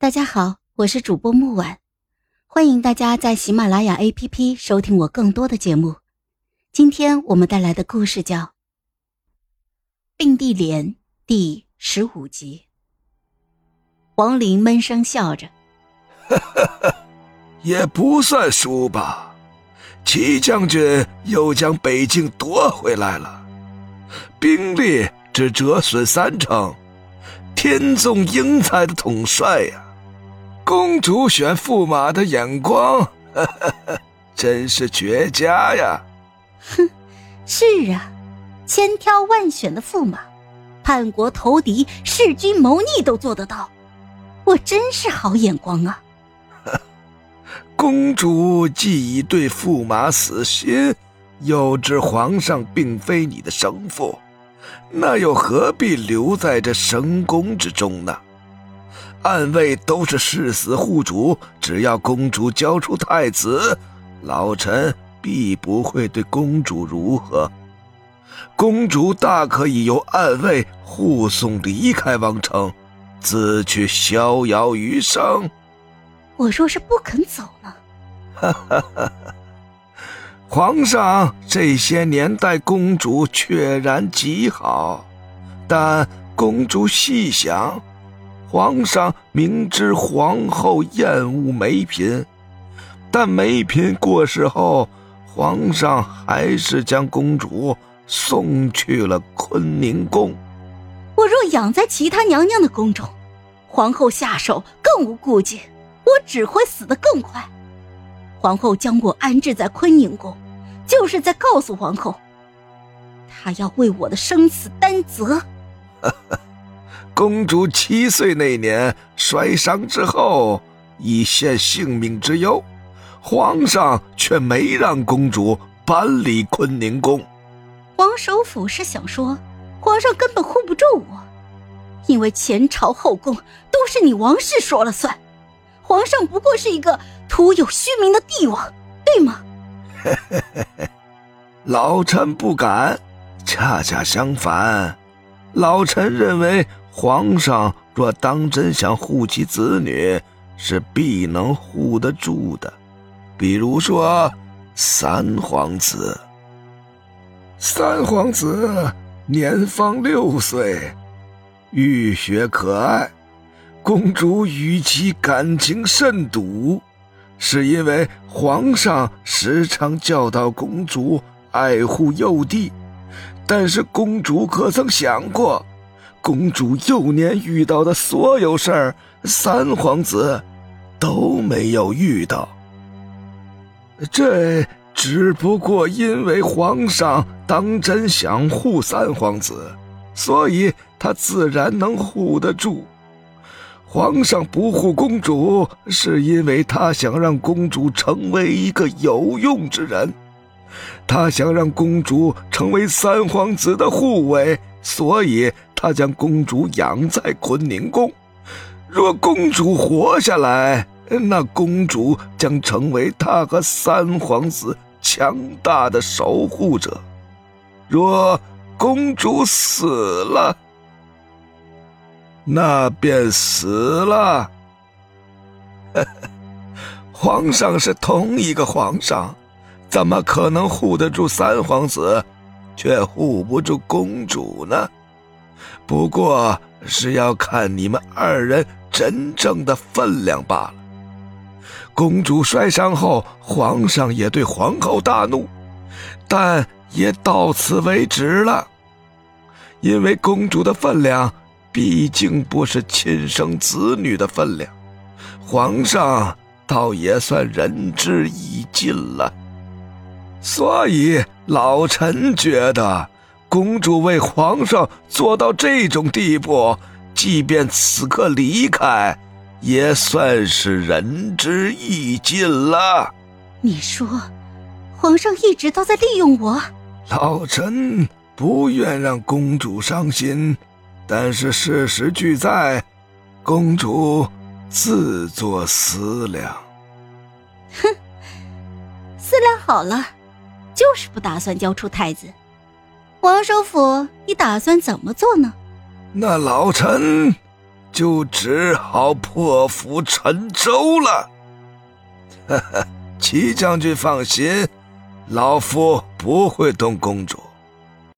大家好，我是主播木婉，欢迎大家在喜马拉雅 APP 收听我更多的节目。今天我们带来的故事叫《并蒂莲》第十五集。王林闷声笑着：“ 也不算输吧，齐将军又将北境夺回来了，兵力只折损三成。”天纵英才的统帅呀，公主选驸马的眼光，真是绝佳呀！哼，是啊，千挑万选的驸马，叛国投敌、弑君谋逆都做得到，我真是好眼光啊！公主既已对驸马死心，又知皇上并非你的生父。那又何必留在这神宫之中呢？暗卫都是誓死护主，只要公主交出太子，老臣必不会对公主如何。公主大可以由暗卫护送离开王城，自去逍遥余生。我若是不肯走呢？哈哈哈。皇上这些年待公主确然极好，但公主细想，皇上明知皇后厌恶梅嫔，但梅嫔过世后，皇上还是将公主送去了坤宁宫。我若养在其他娘娘的宫中，皇后下手更无顾忌，我只会死得更快。皇后将我安置在坤宁宫，就是在告诉皇后，她要为我的生死担责。公主七岁那年摔伤之后，已现性命之忧，皇上却没让公主搬离坤宁宫。王首府是想说，皇上根本护不住我，因为前朝后宫都是你王氏说了算。皇上不过是一个徒有虚名的帝王，对吗？老臣不敢，恰恰相反，老臣认为皇上若当真想护其子女，是必能护得住的。比如说三皇子，三皇子年方六岁，玉雪可爱。公主与其感情甚笃，是因为皇上时常教导公主爱护幼弟。但是公主可曾想过，公主幼年遇到的所有事儿，三皇子都没有遇到。这只不过因为皇上当真想护三皇子，所以他自然能护得住。皇上不护公主，是因为他想让公主成为一个有用之人，他想让公主成为三皇子的护卫，所以他将公主养在坤宁宫。若公主活下来，那公主将成为他和三皇子强大的守护者；若公主死了，那便死了。皇上是同一个皇上，怎么可能护得住三皇子，却护不住公主呢？不过是要看你们二人真正的分量罢了。公主摔伤后，皇上也对皇后大怒，但也到此为止了，因为公主的分量。毕竟不是亲生子女的分量，皇上倒也算仁至义尽了。所以老臣觉得，公主为皇上做到这种地步，即便此刻离开，也算是仁至义尽了。你说，皇上一直都在利用我？老臣不愿让公主伤心。但是事实俱在，公主自作思量。哼，思量好了，就是不打算交出太子。王首府，你打算怎么做呢？那老臣就只好破釜沉舟了。哈哈，齐将军放心，老夫不会动公主。